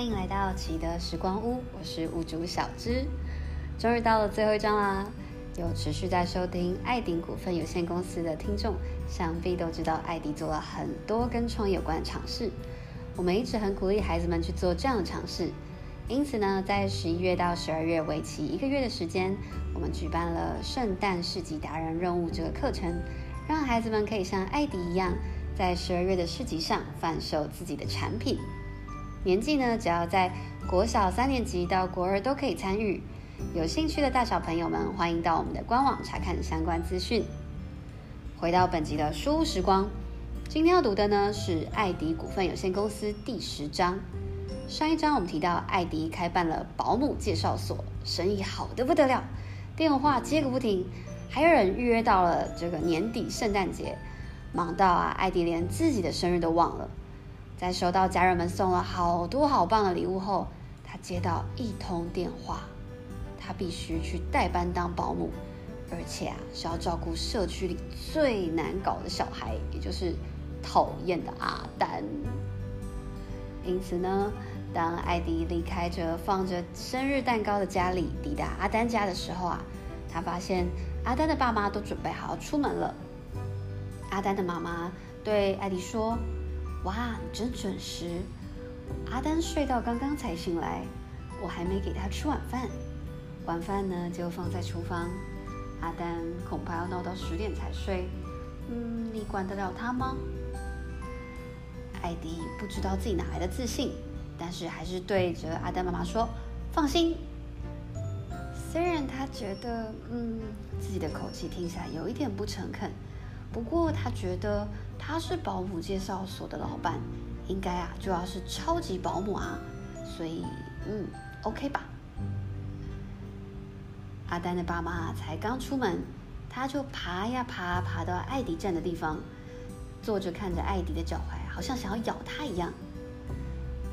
欢迎来到奇德时光屋，我是屋主小芝。终于到了最后一章啦！有持续在收听爱迪股份有限公司的听众，想必都知道爱迪做了很多跟创业有关的尝试。我们一直很鼓励孩子们去做这样的尝试，因此呢，在十一月到十二月为期一个月的时间，我们举办了圣诞市集达人任务这个课程，让孩子们可以像爱迪一样，在十二月的市集上贩售自己的产品。年纪呢，只要在国小三年级到国二都可以参与。有兴趣的大小朋友们，欢迎到我们的官网查看相关资讯。回到本集的书屋时光，今天要读的呢是爱迪股份有限公司第十章。上一章我们提到，爱迪开办了保姆介绍所，生意好得不得了，电话接个不停，还有人预约到了这个年底圣诞节，忙到啊，爱迪连自己的生日都忘了。在收到家人们送了好多好棒的礼物后，他接到一通电话，他必须去代班当保姆，而且啊是要照顾社区里最难搞的小孩，也就是讨厌的阿丹。因此呢，当艾迪离开着放着生日蛋糕的家里，抵达阿丹家的时候啊，他发现阿丹的爸妈都准备好要出门了。阿丹的妈妈对艾迪说。哇，你真准时！阿丹睡到刚刚才醒来，我还没给他吃晚饭。晚饭呢，就放在厨房。阿丹恐怕要闹到十点才睡。嗯，你管得了他吗？艾迪不知道自己哪来的自信，但是还是对着阿丹妈妈说：“放心。”虽然他觉得，嗯，自己的口气听起来有一点不诚恳。不过他觉得他是保姆介绍所的老板，应该啊就要是超级保姆啊，所以嗯，OK 吧。阿丹的爸妈才刚出门，他就爬呀爬，爬到艾迪站的地方，坐着看着艾迪的脚踝，好像想要咬他一样。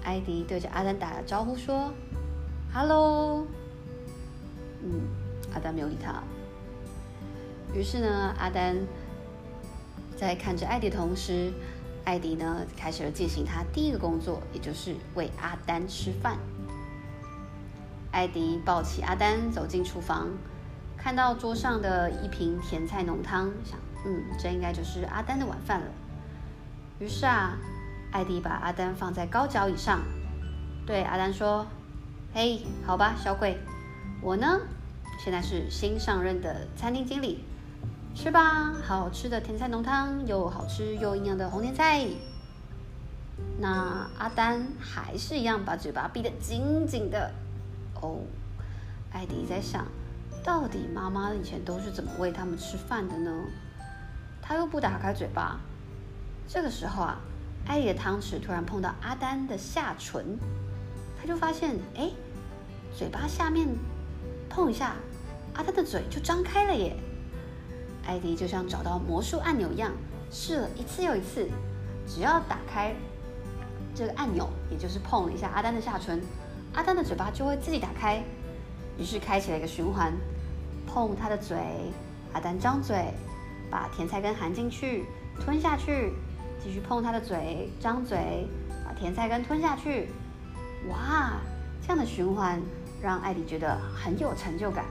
艾迪对着阿丹打了招呼说：“Hello。”嗯，阿丹没有理他。于是呢，阿丹。在看着艾迪的同时，艾迪呢开始了进行他第一个工作，也就是喂阿丹吃饭。艾迪抱起阿丹走进厨房，看到桌上的一瓶甜菜浓汤，想：嗯，这应该就是阿丹的晚饭了。于是啊，艾迪把阿丹放在高脚椅上，对阿丹说：“嘿，好吧，小鬼，我呢现在是新上任的餐厅经理。”吃吧，好吃的甜菜浓汤，又好吃又营养的红甜菜。那阿丹还是一样把嘴巴闭得紧紧的。哦，艾迪在想，到底妈妈以前都是怎么喂他们吃饭的呢？他又不打开嘴巴。这个时候啊，艾迪的汤匙突然碰到阿丹的下唇，他就发现，哎，嘴巴下面碰一下，阿丹的嘴就张开了耶。艾迪就像找到魔术按钮一样，试了一次又一次，只要打开这个按钮，也就是碰了一下阿丹的下唇，阿丹的嘴巴就会自己打开。于是开启了一个循环：碰他的嘴，阿丹张嘴，把甜菜根含进去，吞下去，继续碰他的嘴，张嘴，把甜菜根吞下去。哇，这样的循环让艾迪觉得很有成就感。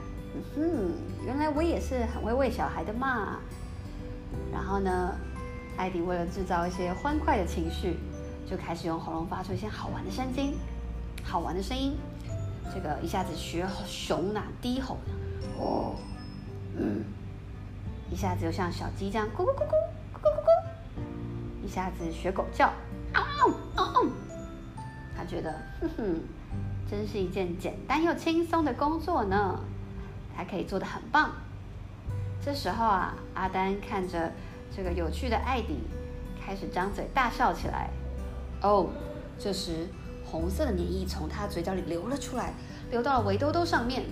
嗯，原来我也是很会喂小孩的嘛。然后呢，艾迪为了制造一些欢快的情绪，就开始用喉咙发出一些好玩的声音，好玩的声音。这个一下子学熊呐低吼，哦，嗯，一下子又像小鸡这样咕咕咕咕咕咕咕咕，一下子学狗叫，嗷嗷嗷。他觉得，哼哼，真是一件简单又轻松的工作呢。还可以做得很棒。这时候啊，阿丹看着这个有趣的艾迪，开始张嘴大笑起来。哦，这时红色的粘液从他嘴角里流了出来，流到了围兜兜上面。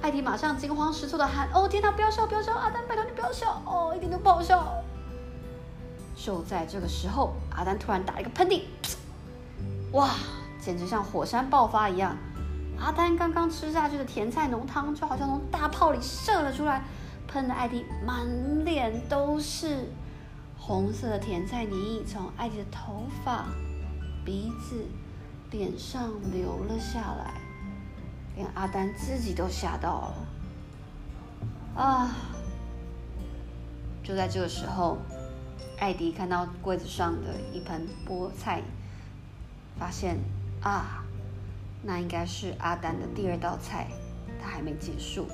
艾迪马上惊慌失措地喊：“哦，天哪，不要笑，不要笑！阿丹，拜托你不要笑！哦，一点都不好笑。”就在这个时候，阿丹突然打了一个喷嚏，哇，简直像火山爆发一样。阿丹刚刚吃下去的甜菜浓汤就好像从大炮里射了出来，喷得艾迪满脸都是红色的甜菜泥，从艾迪的头发、鼻子、脸上流了下来，连阿丹自己都吓到了。啊！就在这个时候，艾迪看到柜子上的一盆菠菜，发现啊，那应该是阿丹的第二道菜，他还没结束。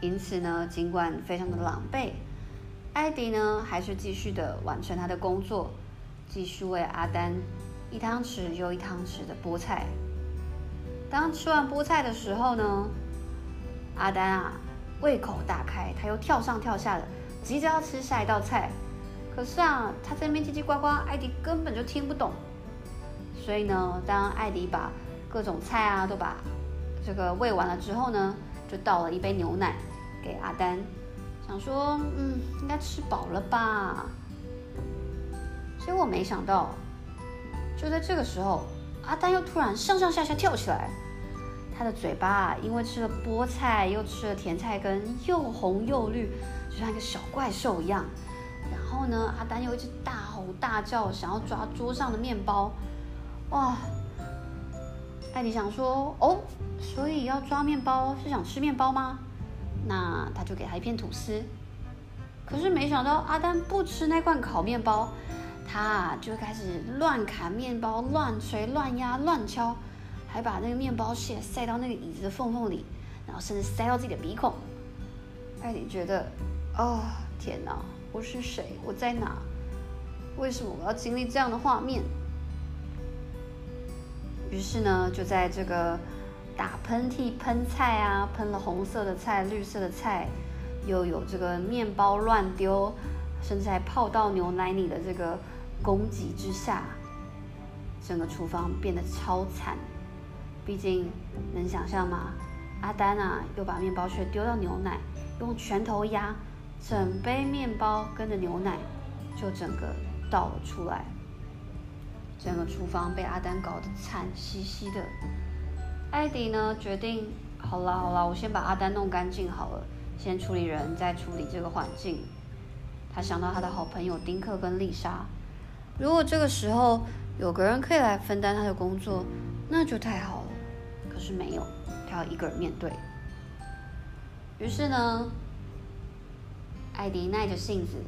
因此呢，尽管非常的狼狈，艾迪呢还是继续的完成他的工作，继续为阿丹一汤匙又一汤匙的菠菜。当吃完菠菜的时候呢，阿丹啊胃口大开，他又跳上跳下的，急着要吃下一道菜。可是啊，他在那边叽叽呱呱，艾迪根本就听不懂。所以呢，当艾迪把各种菜啊都把这个喂完了之后呢，就倒了一杯牛奶。给阿丹，想说，嗯，应该吃饱了吧？结果没想到，就在这个时候，阿丹又突然上上下下跳起来，他的嘴巴因为吃了菠菜，又吃了甜菜根，又红又绿，就像一个小怪兽一样。然后呢，阿丹又一直大吼大叫，想要抓桌上的面包。哇！艾迪想说，哦，所以要抓面包是想吃面包吗？那他就给他一片吐司，可是没想到阿丹不吃那罐烤面包，他就开始乱砍面包、乱锤、乱压、乱敲，还把那个面包屑塞到那个椅子的缝缝里，然后甚至塞到自己的鼻孔。艾迪觉得，哦，天哪，我是谁？我在哪？为什么我要经历这样的画面？于是呢，就在这个。打喷嚏喷菜啊，喷了红色的菜、绿色的菜，又有这个面包乱丢，甚至还泡到牛奶里的这个攻击之下，整个厨房变得超惨。毕竟能想象吗？阿丹啊，又把面包屑丢到牛奶，用拳头压，整杯面包跟着牛奶就整个倒了出来，整个厨房被阿丹搞得惨兮兮的。艾迪呢，决定，好了好了，我先把阿丹弄干净好了，先处理人，再处理这个环境。他想到他的好朋友丁克跟丽莎，如果这个时候有个人可以来分担他的工作，那就太好了。可是没有，他要一个人面对。于是呢，艾迪耐着性子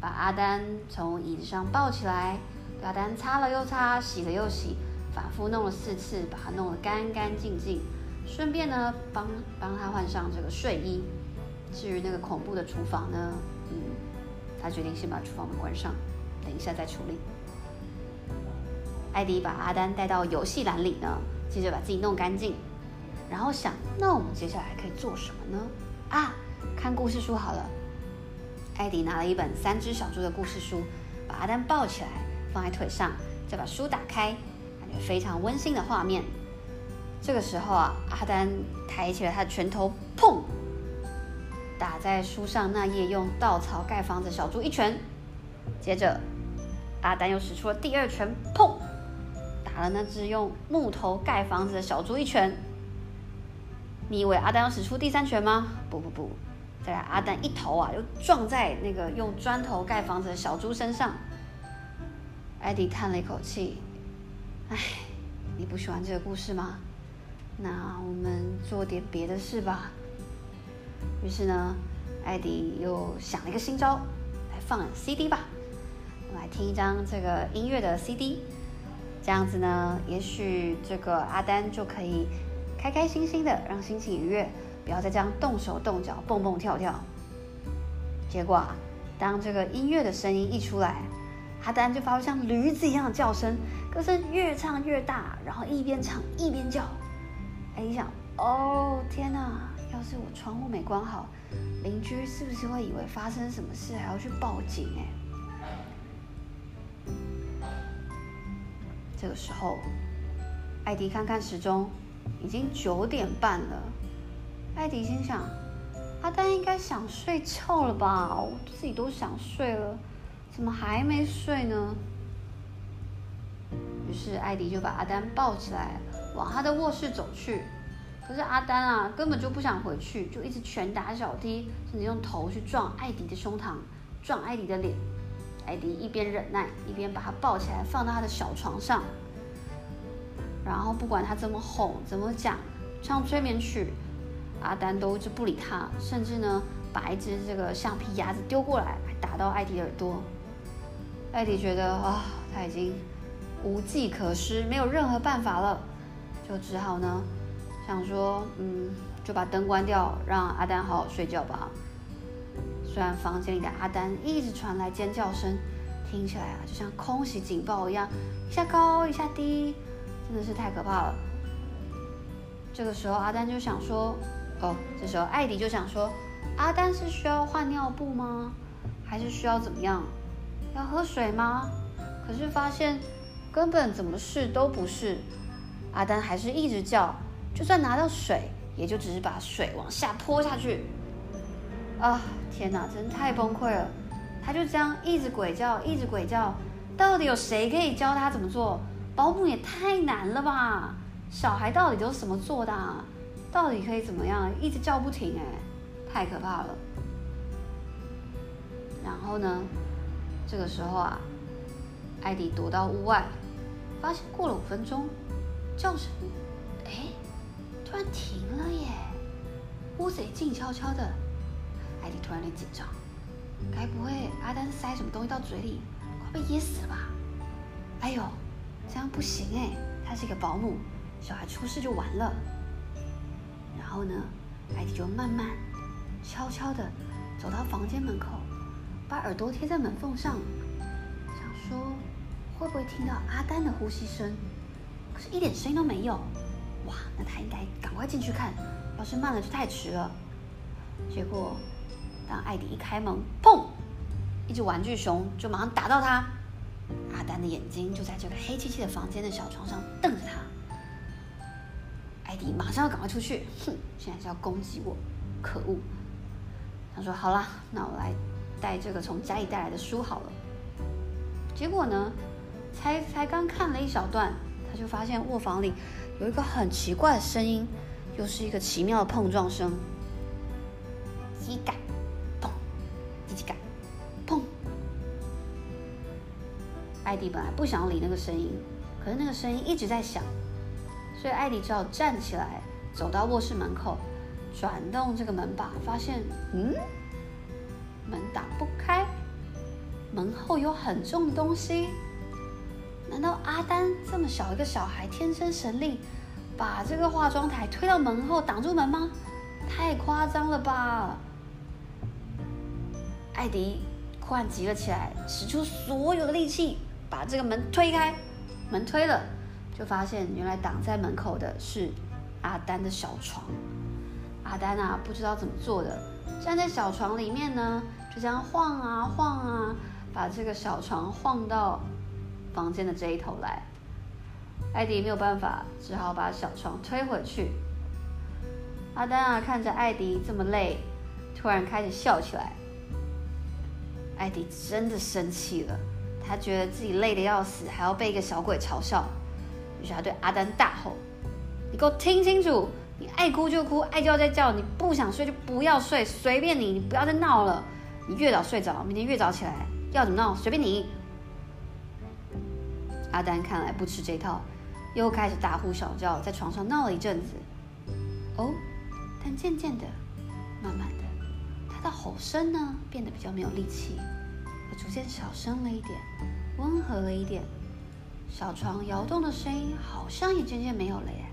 把阿丹从椅子上抱起来，阿丹擦了又擦，洗了又洗。反复弄了四次，把它弄得干干净净，顺便呢帮帮他换上这个睡衣。至于那个恐怖的厨房呢，嗯，他决定先把厨房门关上，等一下再处理。艾迪把阿丹带到游戏栏里呢，接着把自己弄干净，然后想，那我们接下来可以做什么呢？啊，看故事书好了。艾迪拿了一本《三只小猪》的故事书，把阿丹抱起来放在腿上，再把书打开。感觉非常温馨的画面。这个时候啊，阿丹抬起了他的拳头，砰，打在书上那页用稻草盖房子的小猪一拳。接着，阿丹又使出了第二拳，砰，打了那只用木头盖房子的小猪一拳。你以为阿丹要使出第三拳吗？不不不，再来，阿丹一头啊，又撞在那个用砖头盖房子的小猪身上。艾迪叹了一口气。哎，你不喜欢这个故事吗？那我们做点别的事吧。于是呢，艾迪又想了一个新招，来放 CD 吧。我们来听一张这个音乐的 CD，这样子呢，也许这个阿丹就可以开开心心的，让心情愉悦，不要再这样动手动脚、蹦蹦跳跳。结果啊，当这个音乐的声音一出来，阿丹就发出像驴子一样的叫声。歌声越唱越大，然后一边唱一边叫。哎，你想，哦天哪！要是我窗户没关好，邻居是不是会以为发生什么事，还要去报警？哎，这个时候，艾迪看看时钟，已经九点半了。艾迪心想：阿丹应该想睡觉了吧？我自己都想睡了，怎么还没睡呢？于是艾迪就把阿丹抱起来，往他的卧室走去。可是阿丹啊，根本就不想回去，就一直拳打脚踢，甚至用头去撞艾迪的胸膛，撞艾迪的脸。艾迪一边忍耐，一边把他抱起来，放到他的小床上。然后不管他怎么哄、怎么讲、唱催眠曲，阿丹都一直不理他，甚至呢把一只这个橡皮鸭子丢过来，打到艾迪耳朵。艾迪觉得啊，他已经无计可施，没有任何办法了，就只好呢想说，嗯，就把灯关掉，让阿丹好好睡觉吧。虽然房间里的阿丹一直传来尖叫声，听起来啊就像空袭警报一样，一下高一下低。真的是太可怕了。这个时候，阿丹就想说：“哦，这时候艾迪就想说，阿丹是需要换尿布吗？还是需要怎么样？要喝水吗？”可是发现根本怎么试都不是。阿丹还是一直叫，就算拿到水，也就只是把水往下泼下去。啊，天哪，真太崩溃了！他就这样一直鬼叫，一直鬼叫，到底有谁可以教他怎么做？保姆也太难了吧！小孩到底都是怎么做的啊？到底可以怎么样？一直叫不停哎，太可怕了。然后呢，这个时候啊，艾迪躲到屋外，发现过了五分钟，叫声哎，突然停了耶！屋子里静悄悄的，艾迪突然有点紧张，该不会阿丹塞什么东西到嘴里，快被噎死了吧？哎呦！这样不行哎，她是一个保姆，小孩出事就完了。然后呢，艾迪就慢慢、悄悄的走到房间门口，把耳朵贴在门缝上，想说会不会听到阿丹的呼吸声？可是，一点声音都没有。哇，那他应该赶快进去看，要是慢了就太迟了。结果，当艾迪一开门，砰！一只玩具熊就马上打到他。阿丹的眼睛就在这个黑漆漆的房间的小床上瞪着他。艾迪马上要赶快出去，哼，现在是要攻击我，可恶！他说：“好了，那我来带这个从家里带来的书好了。”结果呢，才才刚看了一小段，他就发现卧房里有一个很奇怪的声音，又是一个奇妙的碰撞声，机改，砰，机改。艾迪本来不想理那个声音，可是那个声音一直在响，所以艾迪只好站起来，走到卧室门口，转动这个门把，发现，嗯，门打不开，门后有很重的东西。难道阿丹这么小一个小孩，天生神力，把这个化妆台推到门后挡住门吗？太夸张了吧！艾迪忽然急了起来，使出所有的力气。把这个门推开，门推了，就发现原来挡在门口的是阿丹的小床。阿丹啊，不知道怎么做的，站在小床里面呢，就这样晃啊晃啊，把这个小床晃到房间的这一头来。艾迪没有办法，只好把小床推回去。阿丹啊，看着艾迪这么累，突然开始笑起来。艾迪真的生气了。他觉得自己累得要死，还要被一个小鬼嘲笑，于是他对阿丹大吼：“你给我听清楚！你爱哭就哭，爱叫再叫，你不想睡就不要睡，随便你！你不要再闹了！你越早睡着，明天越早起来，要怎么闹随便你！”阿丹看来不吃这套，又开始大呼小叫，在床上闹了一阵子。哦，但渐渐的，慢慢的，他的吼声呢变得比较没有力气。逐渐小声了一点，温和了一点，小床摇动的声音好像也渐渐没有了耶。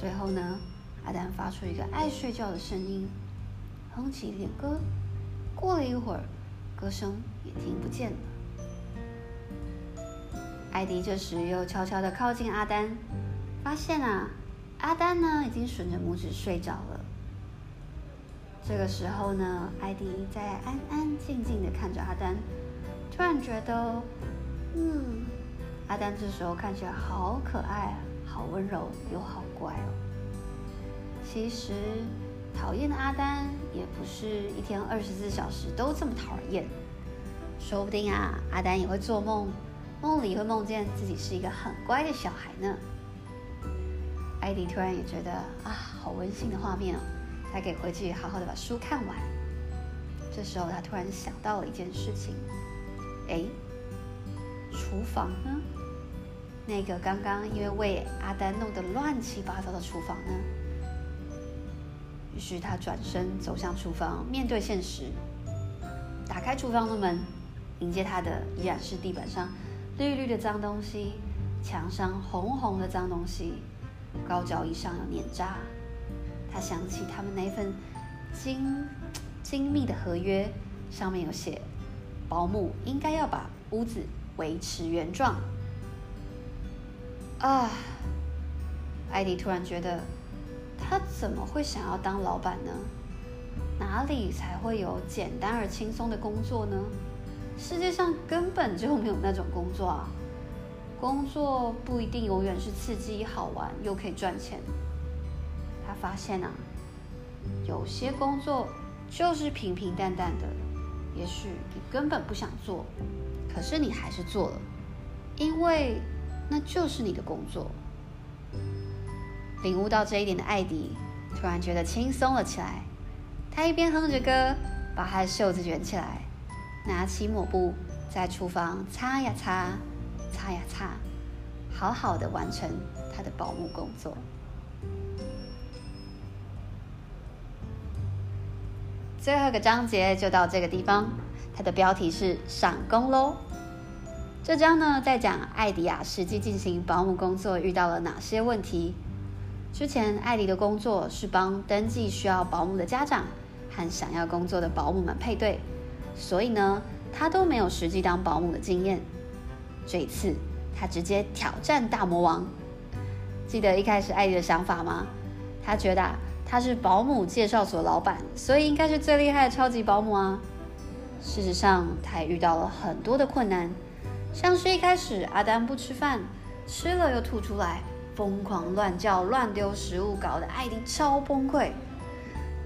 最后呢，阿丹发出一个爱睡觉的声音，哼起一点歌。过了一会儿，歌声也听不见了。艾迪这时又悄悄地靠近阿丹，发现啊，阿丹呢已经吮着拇指睡着了。这个时候呢，艾迪在安安静静的看着阿丹，突然觉得，嗯，阿丹这时候看起来好可爱，好温柔又好乖哦。其实，讨厌的阿丹也不是一天二十四小时都这么讨厌，说不定啊，阿丹也会做梦，梦里会梦见自己是一个很乖的小孩呢。艾迪突然也觉得啊，好温馨的画面哦。他可以回去好好的把书看完。这时候，他突然想到了一件事情：哎，厨房呢？那个刚刚因为为阿丹弄得乱七八糟的厨房呢？于是他转身走向厨房，面对现实，打开厨房的门，迎接他的依然是地板上绿绿的脏东西，墙上红红的脏东西，高脚椅上有粘渣。他想起他们那份精精密的合约，上面有写，保姆应该要把屋子维持原状。啊！艾迪突然觉得，他怎么会想要当老板呢？哪里才会有简单而轻松的工作呢？世界上根本就没有那种工作啊！工作不一定永远是刺激、好玩又可以赚钱。他发现啊，有些工作就是平平淡淡的，也许你根本不想做，可是你还是做了，因为。那就是你的工作。领悟到这一点的艾迪，突然觉得轻松了起来。他一边哼着歌，把他的袖子卷起来，拿起抹布，在厨房擦呀擦，擦呀擦，好好的完成他的保姆工作。最后一个章节就到这个地方，它的标题是“上工喽”。这章呢，在讲艾迪亚实际进行保姆工作遇到了哪些问题。之前，艾迪的工作是帮登记需要保姆的家长和想要工作的保姆们配对，所以呢，他都没有实际当保姆的经验。这一次，他直接挑战大魔王。记得一开始艾迪的想法吗？他觉得啊，他是保姆介绍所老板，所以应该是最厉害的超级保姆啊。事实上，他也遇到了很多的困难。像是一开始阿丹不吃饭，吃了又吐出来，疯狂乱叫、乱丢食物，搞得艾迪超崩溃。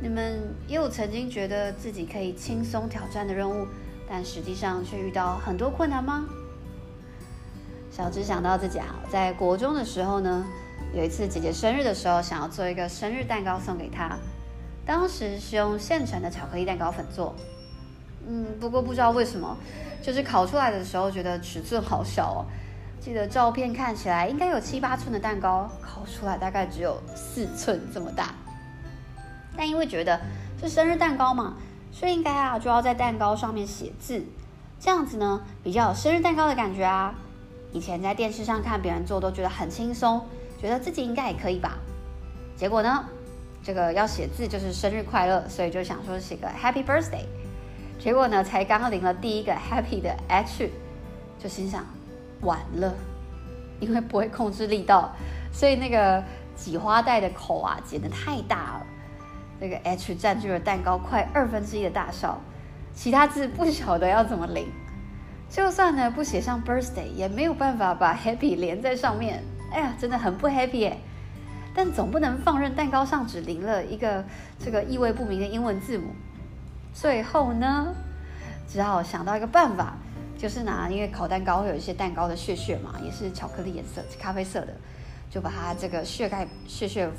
你们也有曾经觉得自己可以轻松挑战的任务，但实际上却遇到很多困难吗？小芝想到自己啊，在国中的时候呢，有一次姐姐生日的时候，想要做一个生日蛋糕送给她，当时是用现成的巧克力蛋糕粉做。嗯，不过不知道为什么，就是烤出来的时候觉得尺寸好小哦。记得照片看起来应该有七八寸的蛋糕，烤出来大概只有四寸这么大。但因为觉得是生日蛋糕嘛，所以应该啊就要在蛋糕上面写字，这样子呢比较有生日蛋糕的感觉啊。以前在电视上看别人做都觉得很轻松，觉得自己应该也可以吧。结果呢，这个要写字就是生日快乐，所以就想说写个 Happy Birthday。结果呢，才刚淋了第一个 happy 的 H，就心想完了，因为不会控制力道，所以那个挤花袋的口啊剪得太大了，那个 H 占据了蛋糕快二分之一的大小，其他字不晓得要怎么淋，就算呢不写上 birthday，也没有办法把 happy 连在上面，哎呀，真的很不 happy 耶，但总不能放任蛋糕上只淋了一个这个意味不明的英文字母。最后呢，只好想到一个办法，就是拿，因为烤蛋糕会有一些蛋糕的屑屑嘛，也是巧克力颜色，咖啡色的，就把它这个屑盖屑屑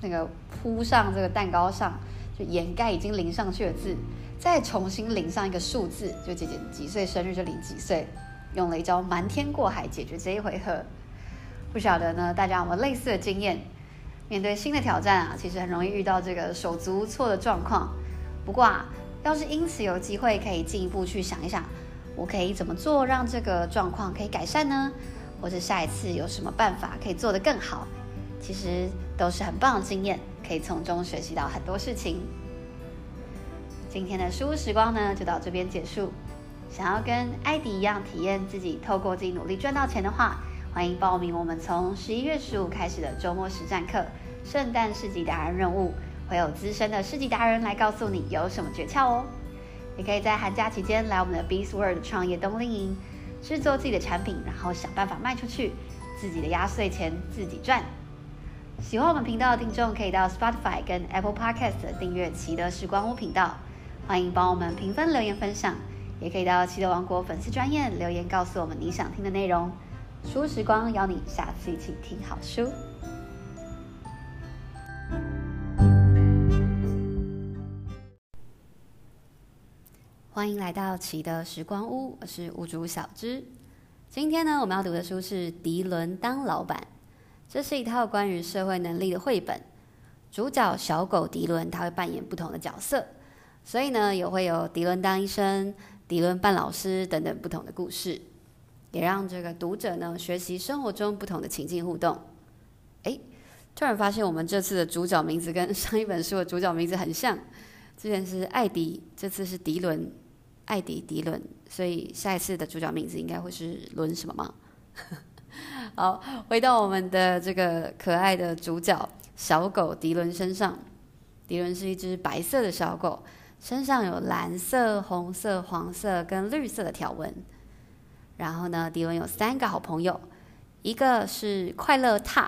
那个铺上这个蛋糕上，就掩盖已经淋上去的字，再重新淋上一个数字，就姐姐几岁生日就淋几岁，用了一招瞒天过海解决这一回合。不晓得呢，大家有没有类似的经验？面对新的挑战啊，其实很容易遇到这个手足无措的状况。不过啊。要是因此有机会可以进一步去想一想，我可以怎么做让这个状况可以改善呢？或者下一次有什么办法可以做得更好？其实都是很棒的经验，可以从中学习到很多事情。今天的书屋时光呢，就到这边结束。想要跟艾迪一样体验自己透过自己努力赚到钱的话，欢迎报名我们从十一月十五开始的周末实战课——圣诞市集达人任务。会有资深的市集达人来告诉你有什么诀窍哦。也可以在寒假期间来我们的 Beast World 创业冬令营，制作自己的产品，然后想办法卖出去，自己的压岁钱自己赚。喜欢我们频道的听众可以到 Spotify 跟 Apple Podcast 订阅奇德时光屋频道，欢迎帮我们评分、留言、分享，也可以到奇德王国粉丝专页留言告诉我们你想听的内容。书时光邀你下次一起听好书。欢迎来到奇的时光屋，我是屋主小芝。今天呢，我们要读的书是《迪伦当老板》，这是一套关于社会能力的绘本。主角小狗迪伦，他会扮演不同的角色，所以呢，也会有迪伦当医生、迪伦扮老师等等不同的故事，也让这个读者呢学习生活中不同的情境互动。诶，突然发现我们这次的主角名字跟上一本书的主角名字很像，之前是艾迪，这次是迪伦。艾迪·迪伦，所以下一次的主角名字应该会是伦什么吗？好，回到我们的这个可爱的主角小狗迪伦身上。迪伦是一只白色的小狗，身上有蓝色、红色、黄色跟绿色的条纹。然后呢，迪伦有三个好朋友，一个是快乐獭，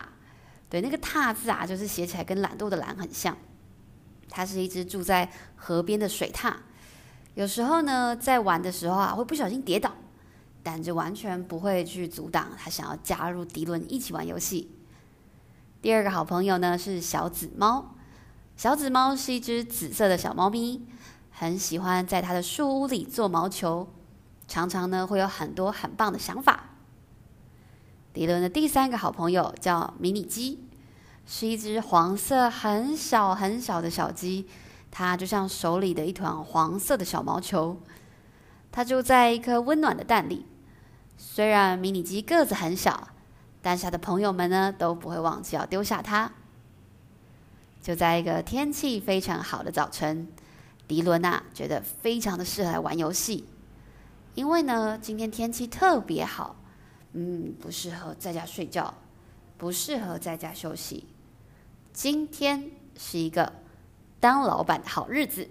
对，那个獭字啊，就是写起来跟懒惰的懒很像。它是一只住在河边的水獭。有时候呢，在玩的时候啊，会不小心跌倒，但就完全不会去阻挡他想要加入迪伦一起玩游戏。第二个好朋友呢是小紫猫，小紫猫是一只紫色的小猫咪，很喜欢在它的树屋里做毛球，常常呢会有很多很棒的想法。迪伦的第三个好朋友叫迷你鸡，是一只黄色很小很小的小鸡。它就像手里的一团黄色的小毛球，它就在一颗温暖的蛋里。虽然迷你鸡个子很小，但是它的朋友们呢都不会忘记要丢下它。就在一个天气非常好的早晨，迪伦啊觉得非常的适合来玩游戏，因为呢今天天气特别好，嗯，不适合在家睡觉，不适合在家休息。今天是一个。当老板的好日子，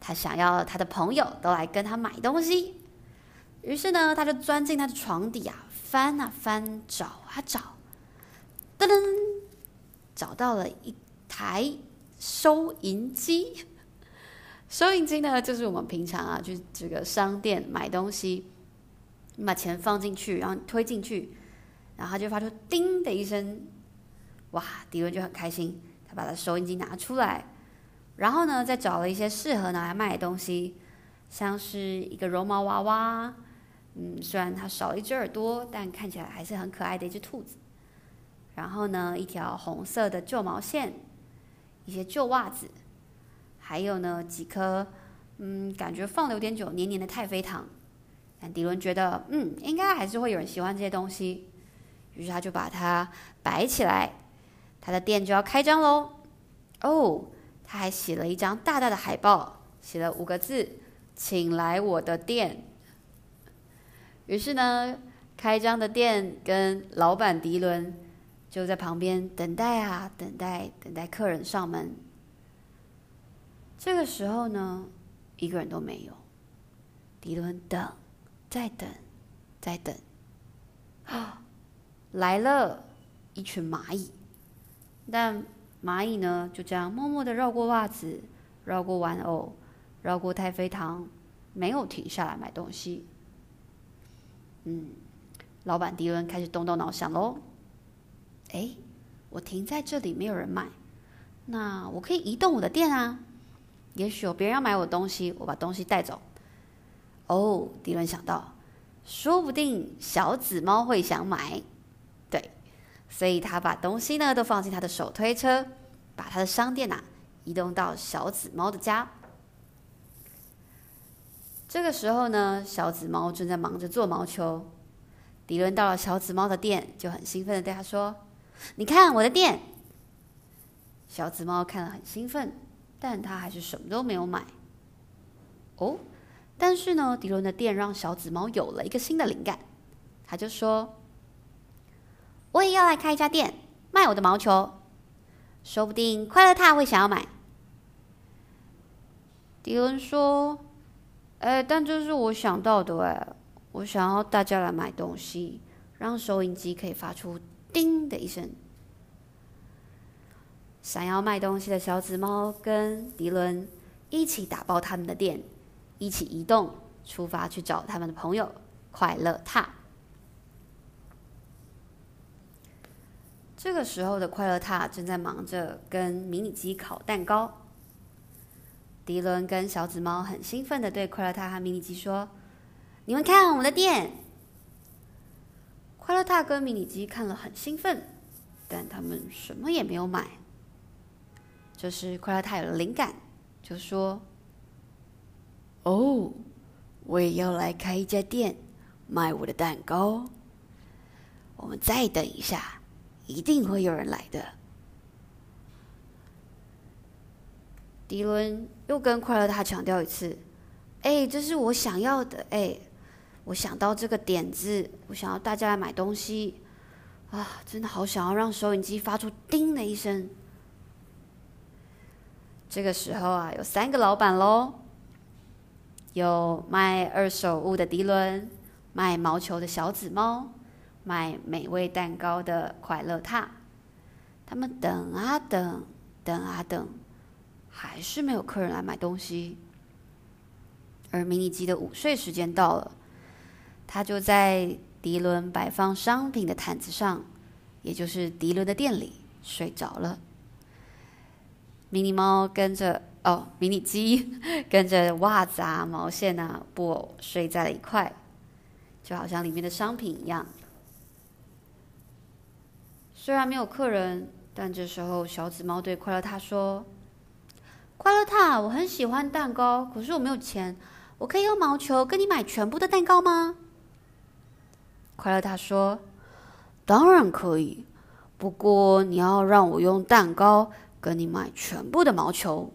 他想要他的朋友都来跟他买东西。于是呢，他就钻进他的床底啊，翻啊翻，找啊找，噔噔，找到了一台收银机。收银机呢，就是我们平常啊去这个商店买东西，你把钱放进去，然后推进去，然后他就发出叮的一声。哇，迪伦就很开心，他把他收银机拿出来。然后呢，再找了一些适合拿来卖的东西，像是一个绒毛娃娃，嗯，虽然它少了一只耳朵，但看起来还是很可爱的一只兔子。然后呢，一条红色的旧毛线，一些旧袜子，还有呢几颗，嗯，感觉放了有点久、黏黏的太妃糖。但迪伦觉得，嗯，应该还是会有人喜欢这些东西，于是他就把它摆起来，他的店就要开张喽。哦。他还写了一张大大的海报，写了五个字：“请来我的店。”于是呢，开张的店跟老板迪伦就在旁边等待啊，等待，等待客人上门。这个时候呢，一个人都没有。迪伦等，再等，再等，啊，来了一群蚂蚁，但。蚂蚁呢，就这样默默地绕过袜子，绕过玩偶，绕过太妃糖，没有停下来买东西。嗯，老板迪伦开始动动脑想喽。哎，我停在这里没有人买，那我可以移动我的店啊。也许有别人要买我东西，我把东西带走。哦，迪伦想到，说不定小紫猫会想买。所以他把东西呢都放进他的手推车，把他的商店呐、移动到小紫猫的家。这个时候呢，小紫猫正在忙着做毛球。迪伦到了小紫猫的店，就很兴奋的对他说：“你看我的店。”小紫猫看了很兴奋，但他还是什么都没有买。哦，但是呢，迪伦的店让小紫猫有了一个新的灵感，他就说。我也要来开一家店，卖我的毛球，说不定快乐獭会想要买。迪伦说：“哎，但这是我想到的哎，我想要大家来买东西，让收银机可以发出叮的一声。”想要卖东西的小紫猫跟迪伦一起打包他们的店，一起移动，出发去找他们的朋友快乐獭。这个时候的快乐塔正在忙着跟迷你鸡烤蛋糕。迪伦跟小紫猫很兴奋的对快乐塔和迷你鸡说：“你们看我们的店。”快乐塔跟迷你鸡看了很兴奋，但他们什么也没有买。这时，快乐獭有了灵感，就说：“哦，我也要来开一家店，卖我的蛋糕。我们再等一下，一定会有人来的。”迪伦又跟快乐獭强调一次：“哎，这是我想要的。哎，我想到这个点子，我想要大家来买东西啊，真的好想要让收银机发出‘叮’的一声。”这个时候啊，有三个老板喽，有卖二手物的迪伦，卖毛球的小紫猫，卖美味蛋糕的快乐獭。他们等啊等，等啊等，还是没有客人来买东西。而迷你鸡的午睡时间到了，它就在迪伦摆放商品的毯子上，也就是迪伦的店里睡着了。迷你猫跟着哦，迷你鸡 跟着袜子啊、毛线啊、布偶睡在了一块，就好像里面的商品一样。虽然没有客人，但这时候小紫猫对快乐塔说：“快乐塔，我很喜欢蛋糕，可是我没有钱，我可以用毛球跟你买全部的蛋糕吗？”快乐塔说：“当然可以，不过你要让我用蛋糕。”跟你买全部的毛球。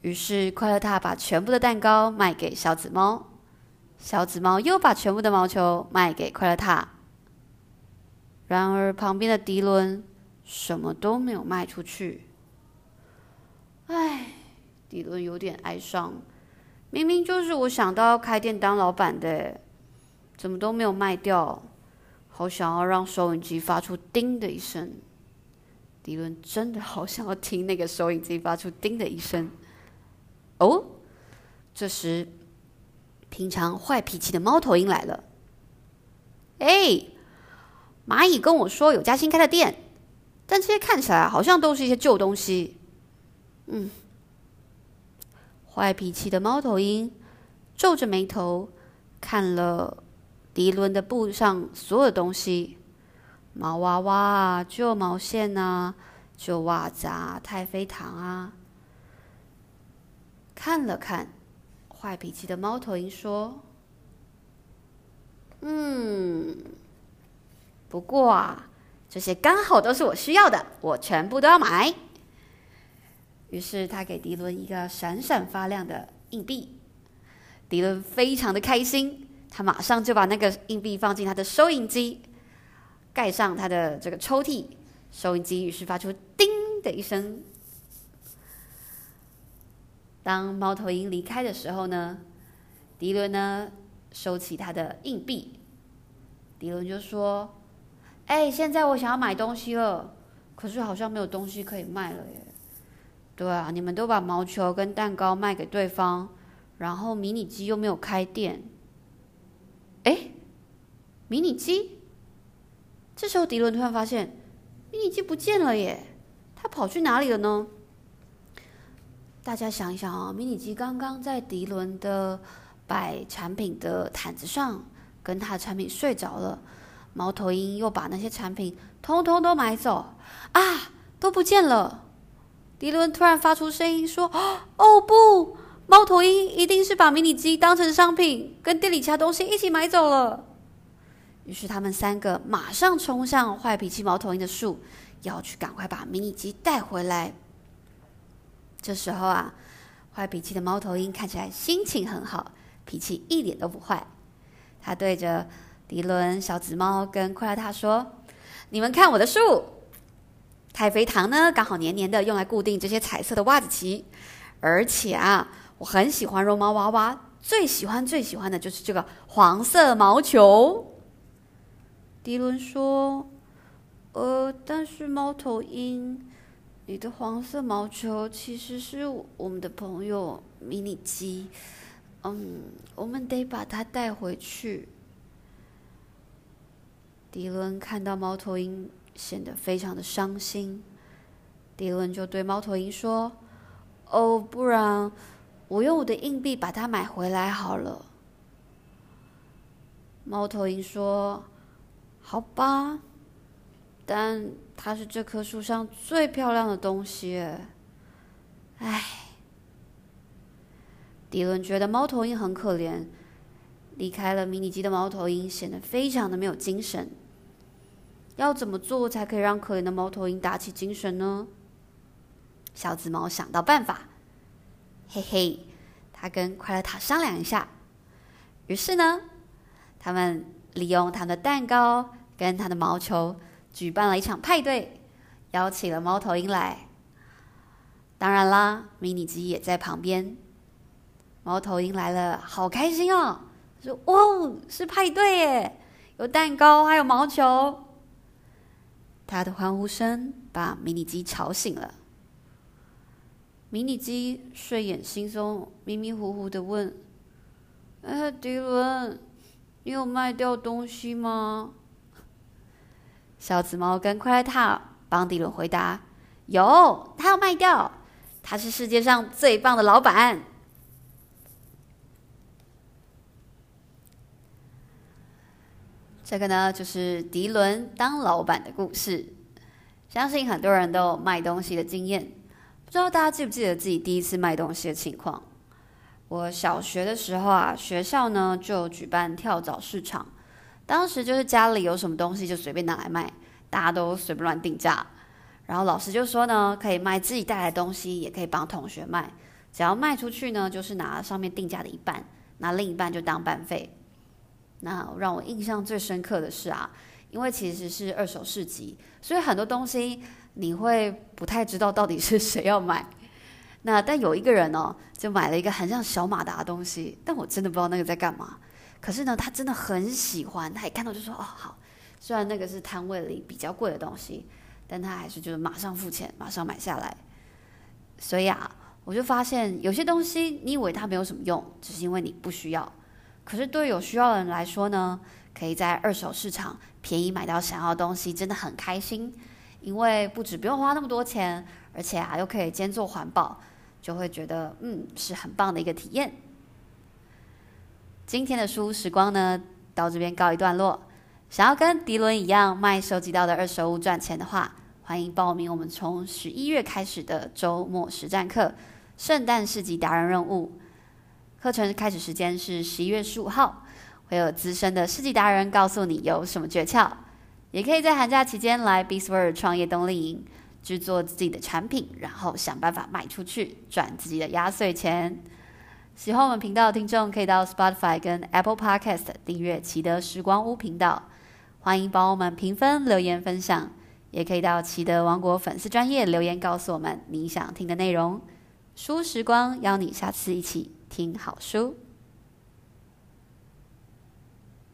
于是快乐塔把全部的蛋糕卖给小紫猫，小紫猫又把全部的毛球卖给快乐塔。然而旁边的迪伦什么都没有卖出去。唉，迪伦有点哀伤，明明就是我想到要开店当老板的，怎么都没有卖掉？好想要让收音机发出“叮”的一声。迪伦真的好想要听那个收音机发出“叮”的一声。哦，这时，平常坏脾气的猫头鹰来了。哎，蚂蚁跟我说有家新开的店，但这些看起来好像都是一些旧东西。嗯，坏脾气的猫头鹰皱着眉头看了迪伦的布上所有东西。毛娃娃啊，旧毛线啊，旧袜子啊，太妃糖啊。看了看，坏脾气的猫头鹰说：“嗯，不过啊，这些刚好都是我需要的，我全部都要买。”于是他给迪伦一个闪闪发亮的硬币，迪伦非常的开心，他马上就把那个硬币放进他的收银机。盖上他的这个抽屉，收音机于是发出“叮”的一声。当猫头鹰离开的时候呢，迪伦呢收起他的硬币，迪伦就说：“哎，现在我想要买东西了，可是好像没有东西可以卖了耶。对啊，你们都把毛球跟蛋糕卖给对方，然后迷你鸡又没有开店。哎，迷你鸡。”这时候，迪伦突然发现迷你鸡不见了耶！它跑去哪里了呢？大家想一想啊，迷你鸡刚刚在迪伦的摆产品的毯子上，跟他的产品睡着了。猫头鹰又把那些产品通通都买走啊，都不见了！迪伦突然发出声音说：“ 哦不，猫头鹰一定是把迷你鸡当成商品，跟店里其他东西一起买走了。”于是他们三个马上冲向坏脾气猫头鹰的树，要去赶快把迷你鸡带回来。这时候啊，坏脾气的猫头鹰看起来心情很好，脾气一点都不坏。他对着迪伦、小紫猫跟快乐獭说：“你们看我的树，太妃糖呢，刚好黏黏的，用来固定这些彩色的袜子旗。而且啊，我很喜欢绒毛娃娃，最喜欢最喜欢的就是这个黄色毛球。”迪伦说：“呃，但是猫头鹰，你的黄色毛球其实是我们的朋友迷你鸡，嗯，我们得把它带回去。”迪伦看到猫头鹰显得非常的伤心，迪伦就对猫头鹰说：“哦，不然我用我的硬币把它买回来好了。”猫头鹰说：“好吧，但它是这棵树上最漂亮的东西。”哎，迪伦觉得猫头鹰很可怜。离开了迷你鸡的猫头鹰显得非常的没有精神。要怎么做才可以让可怜的猫头鹰打起精神呢？小紫猫想到办法，嘿嘿，他跟快乐塔商量一下。于是呢，他们利用他们的蛋糕跟他的毛球，举办了一场派对，邀请了猫头鹰来。当然啦，迷你鸡也在旁边。猫头鹰来了，好开心哦！说：“哇，是派对耶，有蛋糕，还有毛球。”他的欢呼声把迷你鸡吵醒了。迷你鸡睡眼惺忪、迷迷糊糊的问：“哎，迪伦，你有卖掉东西吗？”小紫猫跟快乐塔帮迪伦回答：“有，他要卖掉，他是世界上最棒的老板。”这个呢，就是迪伦当老板的故事。相信很多人都有卖东西的经验，不知道大家记不记得自己第一次卖东西的情况？我小学的时候啊，学校呢就举办跳蚤市场，当时就是家里有什么东西就随便拿来卖，大家都随便乱定价。然后老师就说呢，可以卖自己带来的东西，也可以帮同学卖，只要卖出去呢，就是拿上面定价的一半，拿另一半就当班费。那让我印象最深刻的是啊，因为其实是二手市集，所以很多东西你会不太知道到底是谁要买。那但有一个人哦，就买了一个很像小马达的东西，但我真的不知道那个在干嘛。可是呢，他真的很喜欢，他一看到就说：“哦，好。”虽然那个是摊位里比较贵的东西，但他还是就是马上付钱，马上买下来。所以啊，我就发现有些东西你以为它没有什么用，只是因为你不需要。可是对有需要的人来说呢，可以在二手市场便宜买到想要的东西，真的很开心。因为不止不用花那么多钱，而且啊又可以兼做环保，就会觉得嗯是很棒的一个体验。今天的书屋时光呢，到这边告一段落。想要跟迪伦一样卖收集到的二手物赚钱的话，欢迎报名我们从十一月开始的周末实战课——圣诞市集达人任务。课程开始时间是十一月十五号，会有资深的世纪达人告诉你有什么诀窍，也可以在寒假期间来 b e a s w o r d 创业冬令营，制作自己的产品，然后想办法卖出去，赚自己的压岁钱。喜欢我们频道的听众，可以到 Spotify 跟 Apple Podcast 订阅奇德时光屋频道，欢迎帮我们评分、留言、分享，也可以到奇德王国粉丝专页留言告诉我们你想听的内容。书时光邀你下次一起听好书。